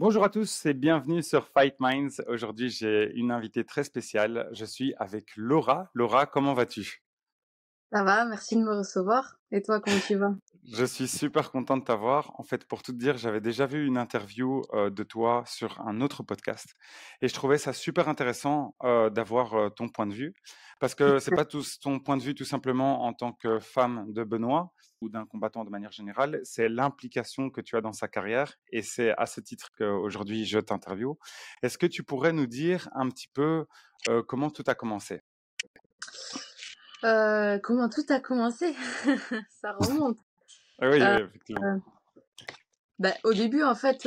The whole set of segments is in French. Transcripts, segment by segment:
Bonjour à tous et bienvenue sur Fight Minds. Aujourd'hui, j'ai une invitée très spéciale. Je suis avec Laura. Laura, comment vas-tu? Ça va, merci de me recevoir. Et toi, comment tu vas? Je suis super content de t'avoir. En fait, pour tout te dire, j'avais déjà vu une interview euh, de toi sur un autre podcast et je trouvais ça super intéressant euh, d'avoir euh, ton point de vue parce que c'est pas tout ton point de vue tout simplement en tant que femme de Benoît, ou d'un combattant de manière générale, c'est l'implication que tu as dans sa carrière et c'est à ce titre qu'aujourd'hui je t'interviewe. Est-ce que tu pourrais nous dire un petit peu comment tout a commencé? Comment tout a commencé? Ça remonte. Ah oui, euh, effectivement. Bah, au début, en fait,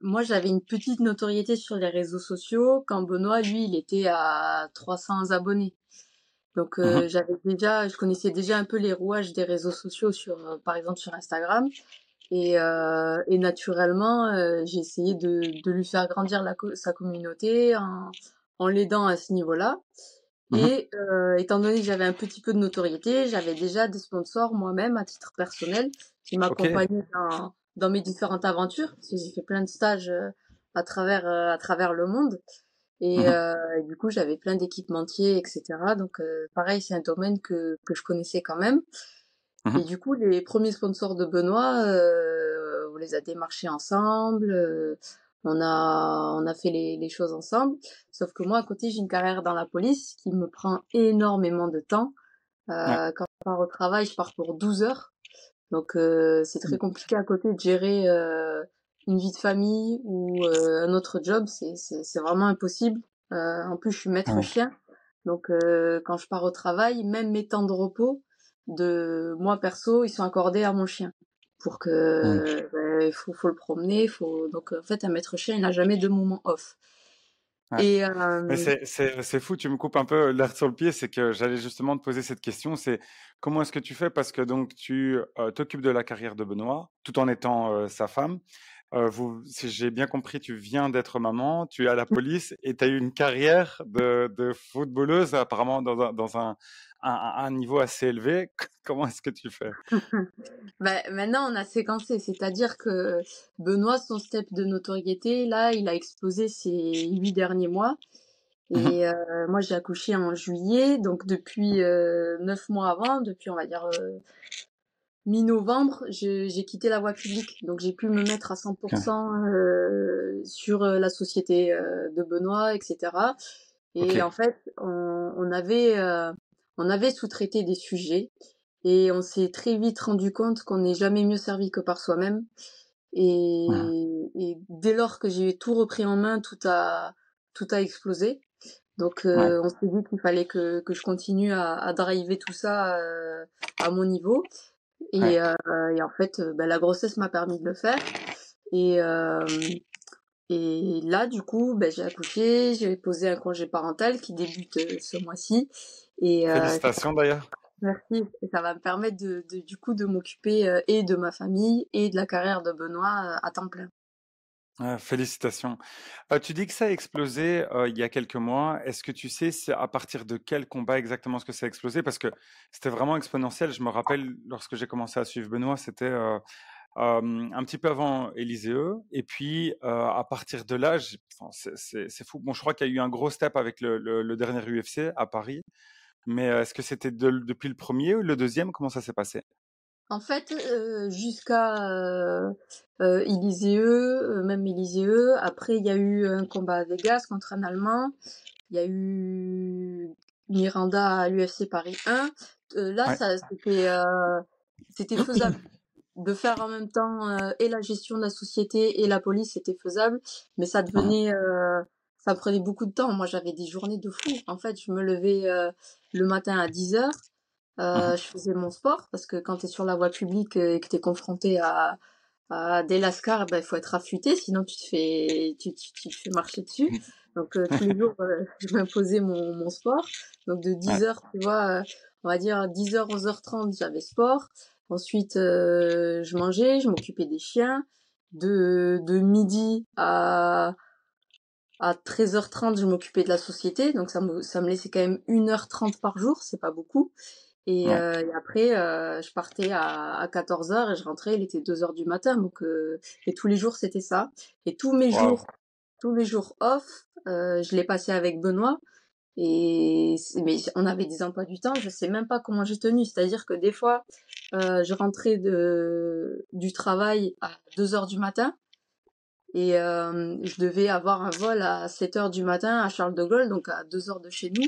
moi j'avais une petite notoriété sur les réseaux sociaux quand Benoît, lui, il était à 300 abonnés. Donc euh, mmh j'avais déjà, je connaissais déjà un peu les rouages des réseaux sociaux sur, euh, par exemple sur Instagram, et, euh, et naturellement j'ai essayé de, de lui faire grandir la, sa communauté en, en l'aidant à ce niveau-là. Mmh et étant donné que j'avais un petit peu de notoriété, j'avais déjà des sponsors moi-même à titre personnel qui m'accompagnaient dans, dans mes différentes aventures, parce que j'ai fait plein de stages à travers à travers le monde. Et, mmh euh, du coup, j'avais plein d'équipementiers, etc. Donc, euh, pareil, c'est un domaine que, que je connaissais quand même. Mmh et du coup, les premiers sponsors de Benoît, euh, on les a démarchés ensemble. Euh, on a, on a fait les, les choses ensemble. Sauf que moi, à côté, j'ai une carrière dans la police qui me prend énormément de temps. Euh, Quand je pars au travail, je pars pour 12 heures. Donc, euh, c'est très mmh. compliqué à côté de gérer une vie de famille ou euh, un autre job, c'est vraiment impossible. Euh, en plus, je suis maître chien, donc euh, quand je pars au travail, même mes temps de repos de moi perso, ils sont accordés à mon chien pour que il faut, faut le promener, faut donc en fait un maître chien il n'a jamais de moment off. Et c'est fou, tu me coupes un peu l'air sur le pied, c'est que j'allais justement te poser cette question, c'est comment est-ce que tu fais? Parce que donc tu t'occupes de la carrière de Benoît tout en étant sa femme euh, vous, si j'ai bien compris, tu viens d'être maman, tu es à la mmh. police et tu as eu une carrière de, de footballeuse apparemment dans un, dans un, un, niveau assez élevé. Comment est-ce que tu fais? Bah, Maintenant, on a séquencé, c'est-à-dire que Benoît, son step de notoriété, là, il a explosé ces huit derniers mois. Et euh, moi, j'ai accouché en juillet, donc depuis euh, neuf mois avant, depuis on va dire euh, mi-novembre, j'ai quitté la voie publique, donc j'ai pu me mettre à 100% euh, sur la société de Benoît, etc. Et en fait, on, on avait on avait sous-traité des sujets et on s'est très vite rendu compte qu'on n'est jamais mieux servi que par soi-même. Et, et, dès lors que j'ai tout repris en main, tout a tout a explosé. Donc on s'est dit qu'il fallait que, que je continue à, à driver tout ça à mon niveau. Et, euh, et en fait, euh, bah, la grossesse m'a permis de le faire. Et, euh, et là, du coup, bah, j'ai accouché, j'ai posé un congé parental qui débute euh, ce mois-ci. Et, Félicitations d'ailleurs. Merci. Et ça va me permettre de, de du coup de m'occuper et de ma famille et de la carrière de Benoît à temps plein. Ah, félicitations. Euh, tu dis que ça a explosé euh, il y a quelques mois. Est-ce que tu sais à partir de quel combat exactement ce que ça a explosé? Parce que c'était vraiment exponentiel. Je me rappelle lorsque j'ai commencé à suivre Benoît, c'était euh, un petit peu avant Élisée. Et puis à partir de là, c'est fou. Bon, je crois qu'il y a eu un gros step avec le, le, dernier UFC à Paris. Mais est-ce que c'était depuis le premier ou le deuxième? Comment ça s'est passé? En fait, euh, jusqu'à euh, même Élisée, après il y a eu un combat à Vegas contre un Allemand, il y a eu Miranda à l'UFC Paris 1. là, ça c'était c'était faisable. De faire en même temps et la gestion de la société et la police, c'était faisable, mais ça devenait ça prenait beaucoup de temps. Moi, j'avais des journées de fou. En fait, je me levais le matin à 10 heures euh, mmh je faisais mon sport parce que quand tu es sur la voie publique et que tu es confronté à, à des lascars, ben, il faut être affûté, sinon tu te fais, tu, tu, tu te fais marcher dessus. Mmh. Donc euh, tous les jours, euh, je m'imposais mon, mon sport. Donc de 10h, tu vois, on va dire 10h, 11h30, j'avais sport. Ensuite, je mangeais, je m'occupais des chiens. De, de midi à, à 13h30, je m'occupais de la société. Donc ça me, ça me laissait quand même 1h30 par jour, c'est pas beaucoup. Et, euh, après, euh, je partais à, à 14h et je rentrais, il était 2h du matin. Donc, euh, et tous les jours, c'était ça. Et tous mes jours, tous les jours off, euh, je l'ai passé avec Benoît. Et mais on avait des emplois du temps, je sais même pas comment j'ai tenu. C'est-à-dire que des fois, euh, je rentrais de, du travail à 2 heures du matin et euh, je devais avoir un vol à 7 heures du matin à Charles de Gaulle, donc à 2 heures de chez nous.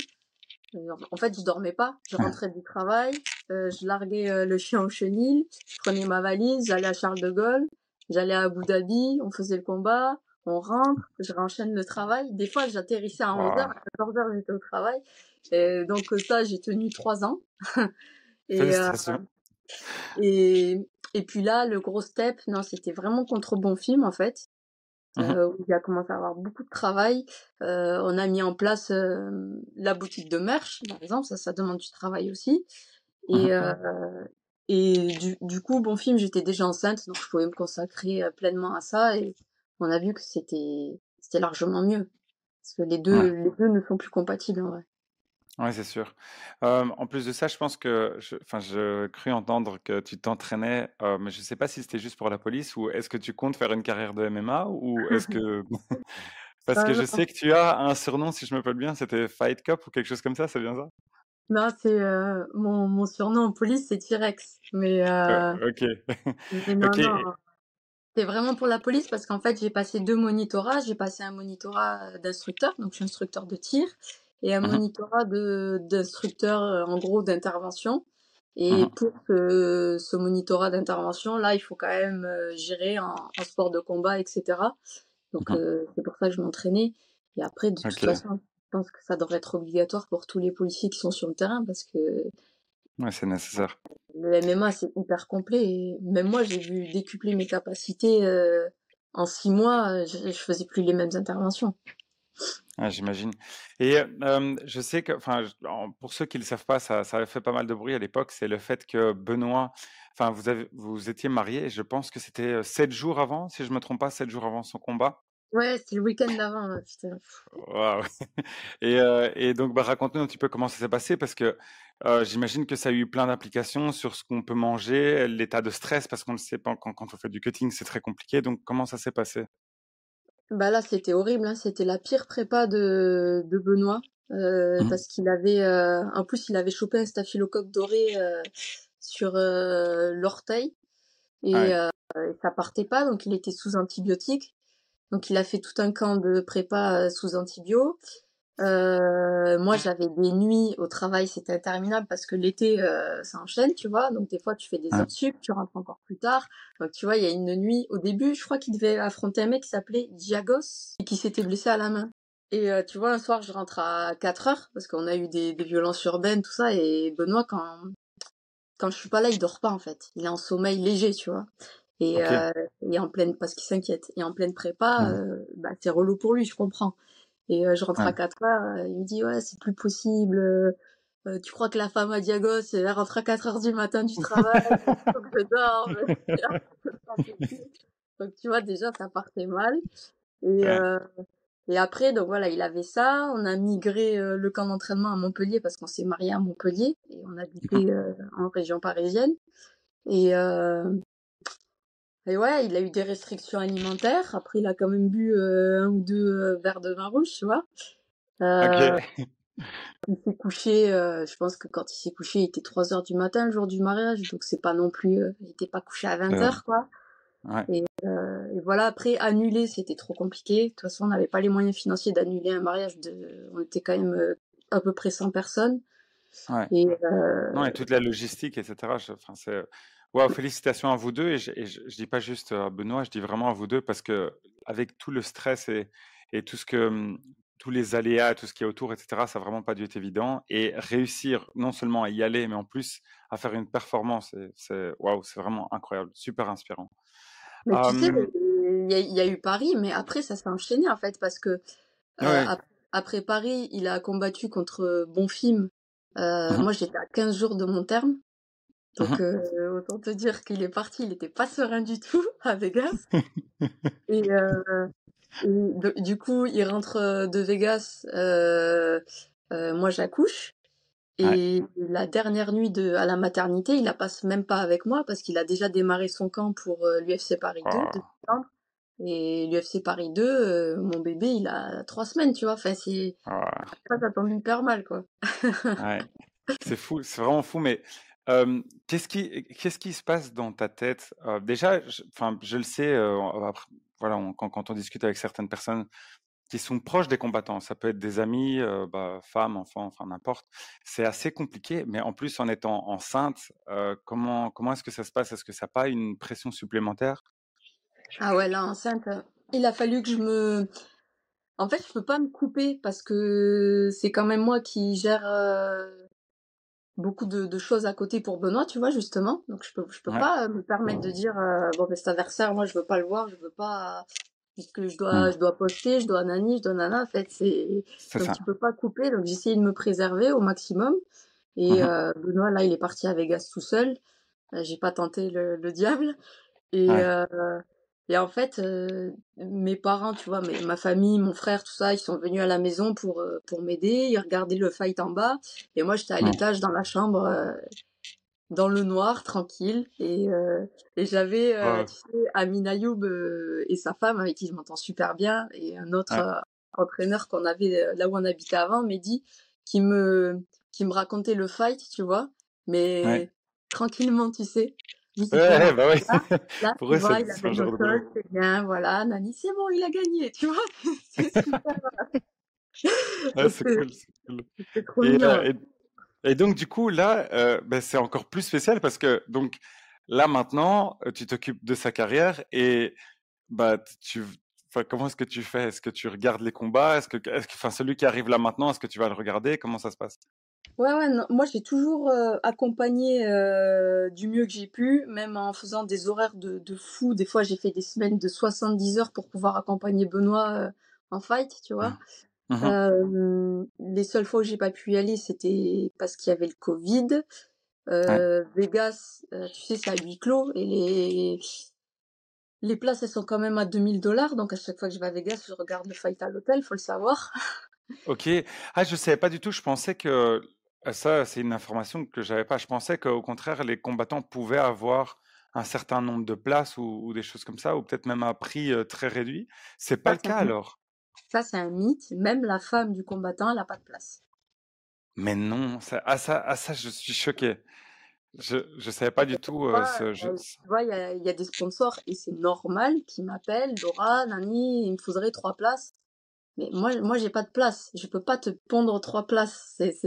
En fait, je dormais pas. Je rentrais du travail, euh, je larguais euh, le chien au chenil, je prenais ma valise, j'allais à Charles de Gaulle, j'allais à Abu Dhabi, on faisait le combat, on rentre, je renchaîne le travail. Des fois, j'atterrissais à 11h, à 14h, j'étais au travail. Et donc ça, j'ai tenu trois ans. et, euh, et, et puis là, le gros step, non, c'était vraiment contre bon film, en fait. Mmh euh, où il a commencé à avoir beaucoup de travail. Euh, on a mis en place euh, la boutique de merch, par exemple, ça, ça demande du travail aussi. Mmh Et, euh, et du, du coup, bon film, j'étais déjà enceinte, donc je pouvais me consacrer euh, pleinement à ça. Et on a vu que c'était c'était largement mieux parce que les deux les deux ne sont plus compatibles en vrai. Ouais, c'est sûr. Euh, en plus de ça, je pense que, je, enfin, je cru entendre que tu t'entraînais, euh, mais je sais pas si c'était juste pour la police ou est-ce que tu comptes faire une carrière de MMA ou est-ce que, parce que je sais que tu as un surnom, si je me rappelle bien, c'était Fight Cop ou quelque chose comme ça, c'est bien ça? Non, c'est euh, mon, mon surnom en police, c'est T-Rex. Mais, Euh, euh, ok. mais non, Ok. non. C'est vraiment pour la police parce qu'en fait, j'ai passé deux monitorats. J'ai passé un monitorat euh, d'instructeur, donc je suis instructeur de tir, et un Mhm, monitorat de d'instructeur, euh, en gros, d'intervention. Et mhm, pour ce, ce monitorat d'intervention, là, il faut quand même euh, gérer en, en sport de combat, etc. Donc, mhm. euh, c'est pour ça que je m'entraînais. Et après, de toute façon, je pense que ça devrait être obligatoire pour tous les policiers qui sont sur le terrain parce que Ouais, c'est nécessaire. le MMA, c'est hyper complet. Et même moi, j'ai vu décupler mes capacités euh, en six mois. euh, Je, je faisais plus les mêmes interventions. Ah, j'imagine. Et euh, je sais que, enfin, pour ceux qui ne le savent pas, ça, ça avait fait pas mal de bruit à l'époque. C'est le fait que Benoît, enfin, vous avez, vous étiez mariés. Et je pense que c'était sept jours avant, si je me trompe pas, sept jours avant son combat. Ouais, c'était le week-end d'avant. putain. Et, euh, et donc, bah, raconte-nous un petit peu comment ça s'est passé, parce que euh, j'imagine que ça a eu plein d'implications sur ce qu'on peut manger, l'état de stress, parce qu'on ne sait pas quand, quand on fait du cutting, c'est très compliqué. Donc, comment ça s'est passé? Bah là, c'était horrible. Hein. C'était la pire prépa de, de Benoît. Euh, Mhm. parce qu'il avait, euh, en plus, il avait chopé un staphylocoque doré euh, sur euh, l'orteil et, Ouais. euh, ça partait pas, donc il était sous antibiotiques. Donc il a fait tout un camp de prépa sous antibio. Euh, moi, j'avais des nuits au travail, c'était interminable parce que l'été, euh, ça enchaîne, tu vois. Donc des fois, tu fais des heures sup, tu rentres encore plus tard. Donc tu vois, il y a une nuit au début, je crois qu'il devait affronter un mec qui s'appelait Diagos et qui s'était blessé à la main. Et euh, tu vois, un soir, je rentre à 4 heures parce qu'on a eu des, des violences urbaines, tout ça. Et Benoît, quand quand je suis pas là, il dort pas en fait. Il est en sommeil léger, tu vois. Et, Ok. euh, et en pleine parce qu'il s'inquiète. Et en pleine prépa, Mhm. euh, bah, c'est relou pour lui, je comprends. Et euh, je rentre Ouais. à 4 heures, euh, il me dit ouais, c'est plus possible. euh, euh, tu crois que la femme à Diagos, elle rentre à 4 heures du matin du travail, il faut que je dorme. Donc tu vois déjà ça partait mal. Et Ouais. euh, et après donc voilà, il avait ça. On a migré euh, le camp d'entraînement à Montpellier parce qu'on s'est marié à Montpellier et on habitait euh, en région parisienne. Et euh, et ouais, il a eu des restrictions alimentaires. Après, il a quand même bu euh, un ou deux euh, verres de vin rouge, tu vois. Euh, il s'est couché, euh, je pense que quand il s'est couché, il était 3 heures du matin le jour du mariage, donc c'est pas non plus, euh, il était pas couché à 20 Euh, heures, quoi. ouais. Et, euh, et voilà, après, annuler, c'était trop compliqué. De toute façon, on n'avait pas les moyens financiers d'annuler un mariage de, on était quand même euh, à peu près 100 personnes. Ouais. Et, euh, Non, et toute la logistique, etc. je- Enfin, Waouh, félicitations à vous deux. Et je, je dis pas juste à Benoît, je dis vraiment à vous deux parce que avec tout le stress et, et tout ce que, hum, tous les aléas, tout ce qui est autour, etc., ça n'a vraiment pas dû être évident. Et réussir non seulement à y aller, mais en plus à faire une performance, c'est, waouh, c'est vraiment incroyable, super inspirant. mais tu sais, Hum, il y y a eu Paris, mais après, ça s'est enchaîné, en fait, parce que euh, ouais. ap- après Paris, il a combattu contre Bonfim. Euh, Mhm, moi, j'étais à 15 jours de mon terme. Donc, mhm. euh, autant te dire qu'il est parti, il était pas serein du tout à Vegas. Et, euh, et de- du coup, il rentre de Vegas, euh, moi j'accouche. Et la dernière nuit de, à la maternité, il la passe même pas avec moi parce qu'il a déjà démarré son camp pour l'UFC Paris 2 de Oh, septembre. Et l'UFC Paris 2, euh, mon bébé, il a trois semaines, tu vois. Enfin, c'est, oh, ça, ça tombe hyper mal, quoi. ouais. C'est fou, c'est vraiment fou, mais qu'est-ce qui, se passe dans ta tête? Déjà, je, je le sais, voilà, quand, on discute avec certaines personnes qui sont proches des combattants, ça peut être des amis, bah, femmes, enfants, enfin n'importe. C'est assez compliqué, mais en plus en étant enceinte, comment, comment est-ce que ça se passe? Est-ce que ça n'a pas une pression supplémentaire? Ah ouais, là, enceinte, il a fallu que je me... En fait, je peux pas me couper parce que c'est quand même moi qui gère beaucoup de, de choses à côté pour Benoît, tu vois, justement. Donc, je peux, je peux Ouais. pas euh, me permettre de dire, euh, bon, ben, cet adversaire, moi, je veux pas le voir, je veux pas... Puisque je Hmm, dois, je dois poster, je dois nani, je dois nana, en fait, c'est... Donc, ça. tu peux pas couper, donc j'essaye de me préserver au maximum. Et Mhm. euh, Benoît, là, il est parti à Vegas tout seul. Euh, j'ai pas tenté le, le diable. Et, Ouais. euh, et en fait, euh, mes parents, tu vois, ma famille, mon frère, tout ça, ils sont venus à la maison pour, euh, pour m'aider. Ils regardaient le fight en bas. Et moi, j'étais à l'étage dans la chambre, euh, dans le noir, tranquille. Et, euh, et j'avais, euh, Ouais. tu sais, Amin Ayoub euh, et sa femme, avec qui je m'entends super bien, et un autre Ouais. entraîneur qu'on avait là où on habitait avant, Mehdi, qui me, qui me racontait le fight, tu vois, mais Ouais. tranquillement, tu sais. Ouais, bah oui. là, là, Pour eux, vois, c'est il genre de bien, voilà, Nani, c'est bon, il a gagné, tu vois. C'est super, Ouais, donc c'est cool, c'est cool. c'est trop Et, mignon. euh, ouais. et, et donc, du coup, là, euh, ben, c'est encore plus spécial parce que, donc, là, maintenant, euh, tu t'occupes de sa carrière et, bah, tu, comment est-ce que tu fais? Est-ce que tu regardes les combats? Est-ce que, est-ce que, enfin, celui qui arrive là maintenant, est-ce que tu vas le regarder? Comment ça se passe? Ouais, ouais, non, moi j'ai toujours euh, accompagné euh, du mieux que j'ai pu, même en faisant des horaires de, de fou. Des fois, j'ai fait des semaines de 70 heures pour pouvoir accompagner Benoît euh, en fight, tu vois. Mhm. Euh, les seules fois où j'ai pas pu y aller, c'était parce qu'il y avait le Covid. Ouais, Vegas, tu sais, c'est à huis clos et les les places elles sont quand même à 2000 dollars. Donc à chaque fois que je vais à Vegas, je regarde le fight à l'hôtel, faut le savoir. ok. Ah, je savais pas du tout. Je pensais que euh, ça, c'est une information que j'avais pas. Je pensais qu'au contraire, les combattants pouvaient avoir un certain nombre de places ou, ou des choses comme ça, ou peut-être même un prix euh, très réduit. C'est pas Ça le c'est cas mythe. alors? Ça c'est un mythe. Même la femme du combattant, elle a pas de place. Mais non, ça, ah, ça, ah, ça, je suis choqué. Je je savais pas du Tu tout euh, ce je euh, tu vois, il y a, il y a des sponsors et c'est normal qu'ils m'appellent, Laura, Nani, il me faudrait trois places. Mais moi, moi, j'ai pas de place. Je peux pas te pondre trois places. C'est.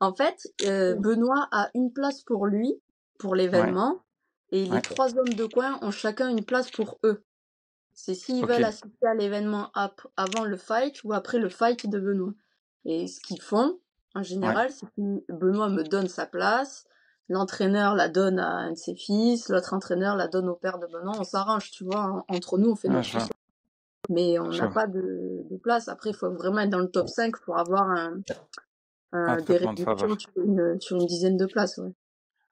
En fait, euh, Benoît a une place pour lui, pour Ouais, l'événement, et les ouais. trois hommes de coin ont chacun une place pour eux. C'est s'ils veulent assister à l'événement ap- avant le fight ou après le fight de Benoît. Et ce qu'ils font, en ouais, général, c'est que Benoît me donne sa place, l'entraîneur la donne à un de ses fils, l'autre entraîneur la donne au père de Benoît. On s'arrange, tu vois, en- entre nous, on fait notre chose. Mais on n'a pas de, de place. Après, il faut vraiment être dans le top 5 pour avoir un, Un un- des de réductions sur une, sur une dizaine de places. Ouais.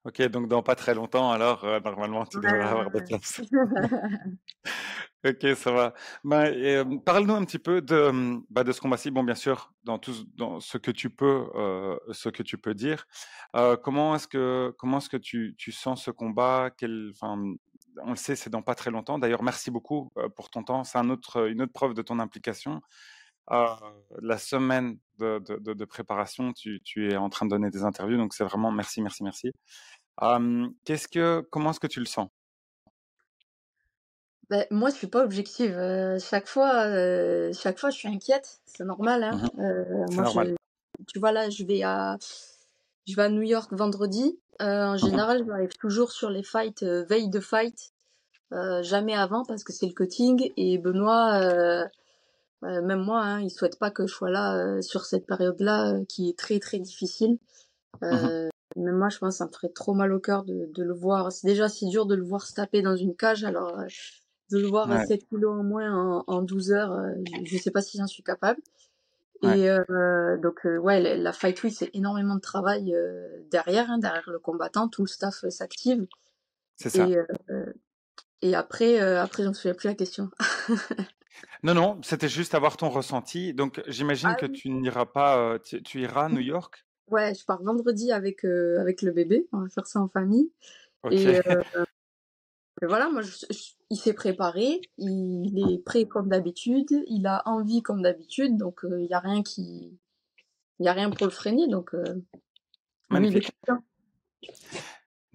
Ok, donc dans pas très longtemps, alors euh, normalement tu devrais avoir des places. Ok, ça va. Ben, euh, parle-nous un petit peu de, euh, bah, de ce combat-ci. Bon, bien sûr, dans tout, ce- dans ce que tu peux, euh, ce que tu peux dire. Comment est-ce que, comment est-ce que tu, tu sens ce combat? Quel, on le sait, c'est dans pas très longtemps. D'ailleurs, merci beaucoup euh, pour ton temps. C'est un autre, une autre preuve de ton implication. Euh, la semaine de, de, de, de préparation, tu, tu es en train de donner des interviews, donc c'est vraiment merci, merci, merci. Euh, qu'est-ce que, comment est-ce que tu le sens? Ben, moi, je suis pas objective. Euh, chaque fois, euh, chaque fois, je suis inquiète. C'est normal, hein. Euh, C'est moi, normal. je, tu vois là, je vais à, je vais à New York vendredi. Euh, en général, j'arrive toujours sur les fights, euh, veille de fight, euh, jamais avant parce que c'est le cutting. Et Benoît, euh, euh, même moi, hein, il souhaite pas que je sois là euh, sur cette période-là qui est très très difficile. Même moi, je pense que ça me ferait trop mal au cœur de, de le voir. C'est déjà si dur de le voir se taper dans une cage, alors euh, de le voir Ouais. 7 kilos en moins en, en 12 heures, euh, je, je sais pas si j'en suis capable. Ouais. Et euh, donc, euh, ouais, la, la Fight Week, c'est énormément de travail euh, derrière, hein, derrière le combattant, tout le staff euh, s'active. C'est ça. Et, et après, euh, après, j'en souviens plus la question. Non, non, c'était juste avoir ton ressenti. Donc, j'imagine Ah que oui. tu n'iras pas, tu, tu iras à New York? Ouais, je pars vendredi avec, avec le bébé. On va faire ça en famille et Et voilà, moi je je il s'est préparé, il est prêt comme d'habitude, il a envie comme d'habitude, donc heu, il y a rien qui il y a rien pour le freiner, donc Magnifique.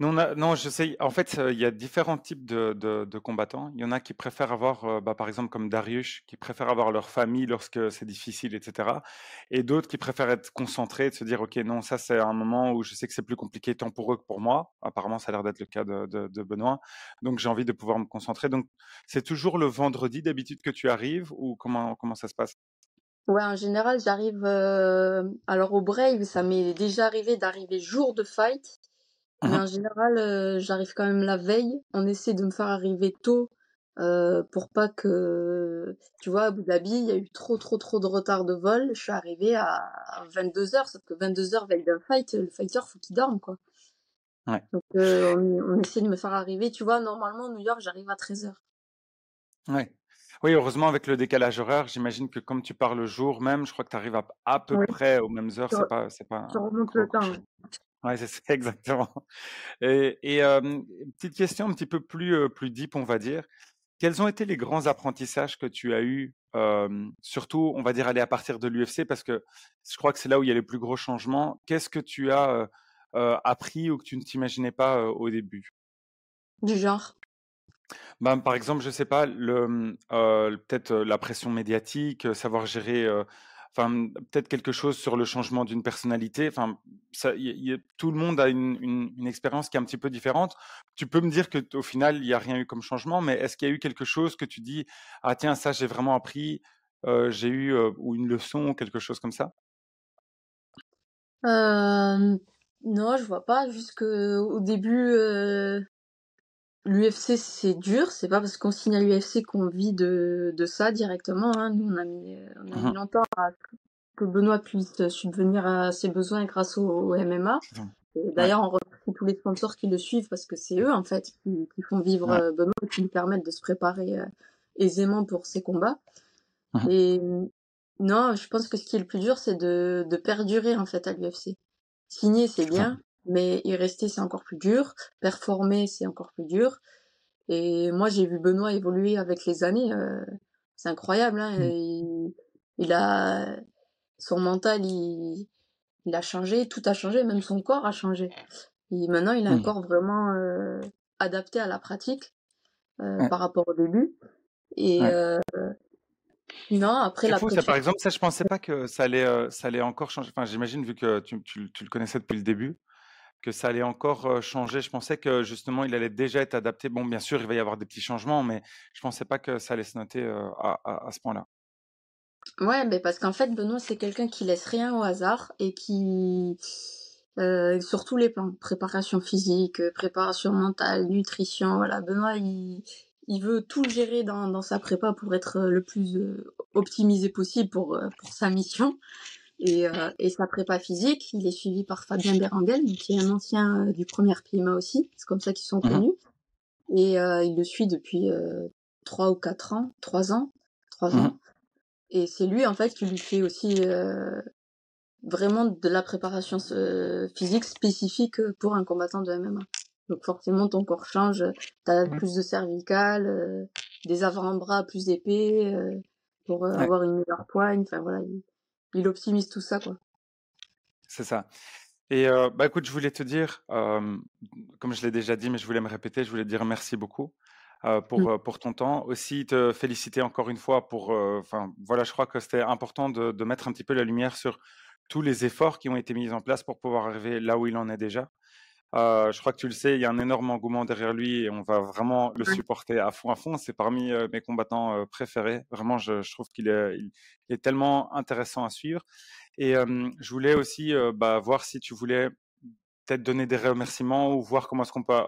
Confiant. Nous, on a non, je sais, en fait, heu, il y a différents types de combattants. Il y en a qui préfèrent avoir, heu, bah, par exemple, comme Dariush, qui préfèrent avoir leur famille lorsque c'est difficile et cetera et d'autres qui préfèrent être concentrés de se dire: «OK, non, ça, c'est un moment où je sais que c'est plus compliqué tant pour eux que pour moi». Apparemment, ça a l'air d'être le cas de Benoît, donc j'ai envie de pouvoir me concentrer. Donc c'est toujours le vendredi d'habitude que tu arrives ou comment comment ça se passe? Ouais, en général, j'arrive, heu, alors au Brave, ça m'est déjà arrivé d'arriver jour de fight, Mmh mais mh. en général, heu, j'arrive quand même la veille. On essaie de me faire arriver tôt, heu, pour pas que tu vois, à Abu Dhabi, il y a eu trop, trop, trop de retard de vol. Je suis arrivée à 22:00, sauf que 22:00 veille d'un fight, le fighter, faut qu'il dorme, quoi. Ouais. Donc heu, on on essaie de me faire arriver, tu vois, normalement, New York, j'arrive à 13:00. Ouais. Oui, heureusement avec le décalage horaire, j'imagine que comme tu pars le jour même, je crois que tu arrives à à peu près aux mêmes heures, c'est pas c'est pas tu un remontes gros le temps, ouais. c'est ça, exactement et petite question un petit peu plus, heu, plus deep, on va dire. Quels ont été les grands apprentissages que tu as eus, surtout, on va dire, allez, à partir de l'UFC parce que je crois que c'est là où il y a les plus gros changements. Qu'est-ce que tu as, appris ou que tu ne t'imaginais pas, au début? Du genre? Ben, par exemple, je sais pas, le, peut-être, la pression médiatique, savoir gérer, enfin, peut-être quelque chose sur le changement d'une personnalité. Enfin, tout le monde a une expérience qui est un petit peu différente. Tu peux me dire que au final, il y a rien eu comme changement, mais est-ce qu'il y a eu quelque chose que tu dis: «Ah tiens, ça, j'ai vraiment appris, heu, j'ai eu, ou une leçon ou quelque chose comme ça?» Non, je vois pas, juste qu'au début, heu L'UFC, c'est dur, c'est pas parce qu'on signe à l'UFC qu'on vit de de ça directement, hein. Nous, on a mis, on a mis mh. longtemps à que Benoît puisse subvenir à ses besoins grâce au au MMA Ouais, d'ailleurs, on remercie tous les sponsors qui le suivent parce que c'est eux, en fait, qui qui font vivre, ouais. heu, Benoît et qui lui permettent de se préparer, heu, aisément pour ses combats Mmh mh. et non, je pense que ce qui est le plus dur, c'est de de perdurer, en fait, à l'UFC. Signer, c'est bien, mais y rester, c'est encore plus dur. Performer, c'est encore plus dur et moi, j'ai vu Benoît évoluer avec les années, heu, c'est incroyable, hein, Mmh. il il a son mental, il il a changé, tout a changé, même son corps a changé et maintenant, il a un Mmh. corps vraiment, heu, adapté à la pratique, Ouais, par rapport au début et ouais. non, après la fou ça, par exemple, ça je pensais pas que ça allait, ça allait encore changer. Enfin, j'imagine vu que tu tu tu le connaissais depuis le début, que ça allait encore, changer. Je pensais que justement il allait déjà être adapté. Bon, bien sûr, il va y avoir des petits changements, mais je pensais pas que ça allait se noter, à ce point-là. ouais, mais parce qu'en fait, Benoît, c'est quelqu'un qui laisse rien au hasard et qui, sur tous les plans, préparation physique, préparation mentale, nutrition, voilà. Benoît, il veut tout gérer dans sa prépa pour être, le plus, optimisé possible pour sa mission et heu et sa prépa physique, il est suivi par Fabien Berengel, qui est un ancien, heu, du Première PMA aussi, c'est comme ça qu'ils sont Mmh mh. connus et heu, il le suit depuis, heu, 3 ou 4 ans, 3 ans, 3 Mmh ans et c'est lui, en fait, qui lui fait aussi, heu, vraiment de la préparation physique spécifique, pour un combattant de MMA. Donc forcément, ton corps change, tu as Mmh. plus de cervical, heu, des avant-bras plus épais, pour, Ouais, avoir une meilleure poigne, enfin voilà, il optimise tout ça, quoi. c'est ça et heu, bah, écoute, je voulais te dire, comme je l'ai déjà dit, mais je voulais me répéter, je voulais te dire merci beaucoup, heu, Mmh. pour, heu, pour ton temps. Aussi te féliciter encore une fois pour, enfin, voilà, je crois que c'était important de de mettre un petit peu la lumière sur tous les efforts qui ont été mis en place pour pouvoir arriver là où il en est déjà. Heu, je crois que tu le sais, il y a un énorme engouement derrière lui et on va vraiment le supporter à fond, à fond. C'est parmi, heu, mes combattants, heu, préférés. Vraiment, je je trouve qu'il est il il est tellement intéressant à suivre et je voulais aussi, bah, voir si tu voulais peut-être donner des remerciements ou voir comment est-ce qu'on peut,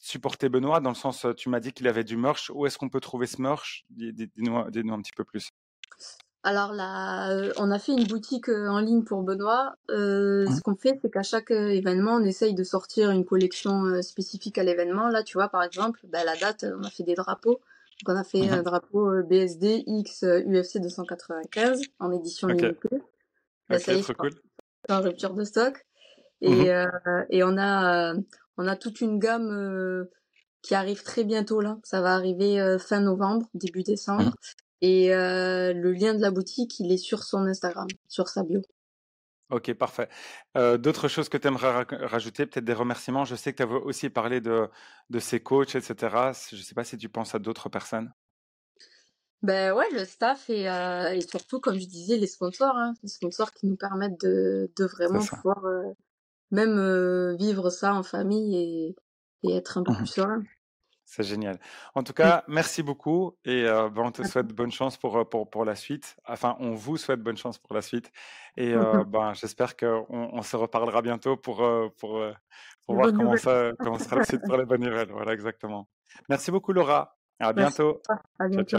supporter Benoît dans le sens, tu m'as dit qu'il avait du merch. Où est-ce qu'on peut trouver ce merch? Dis dis dis-nous dis-nous un petit peu plus. Alors là, heu, on a fait une boutique, heu, en ligne pour Benoît. Heu, Mmh ce qu'on fait, c'est qu'à chaque, heu, événement, on essaye de sortir une collection, spécifique à l'événement. Là, tu vois, par exemple, bah, la date, on a fait des drapeaux. Donc on a fait un Mmh drapeau, BSD X, UFC 295 en édition OK, limitée. Ça y est, cool. en rupture de stock. Et, mmh et on a on a toute une gamme qui arrive très bientôt là. Ça va arriver fin novembre, début décembre. Et le lien de la boutique, il est sur son Instagram, sur sa bio. Ok, parfait. D'autres choses que tu aimerais rajouter, peut-être des remerciements? Je sais que tu avais aussi parlé de, de ces coachs, etc. Je ne sais pas si tu penses à d'autres personnes. Ben ouais, le staff et, et, surtout, comme je disais, les sponsors. Hein. les sponsors qui nous permettent de, de vraiment pouvoir même vivre ça en famille et, et être un peu mmh plus serein. C'est génial. En tout cas, merci beaucoup et ben, on te souhaite bonne chance pour, pour, pour, la suite. Enfin, on vous souhaite bonne chance pour la suite. Et ben, j'espère qu'on on se reparlera bientôt pour, pour, pour voir comment, ça, comment sera la suite pour les bonnes nouvelles. Voilà, exactement. Merci beaucoup, Laura. À bientôt. À bientôt.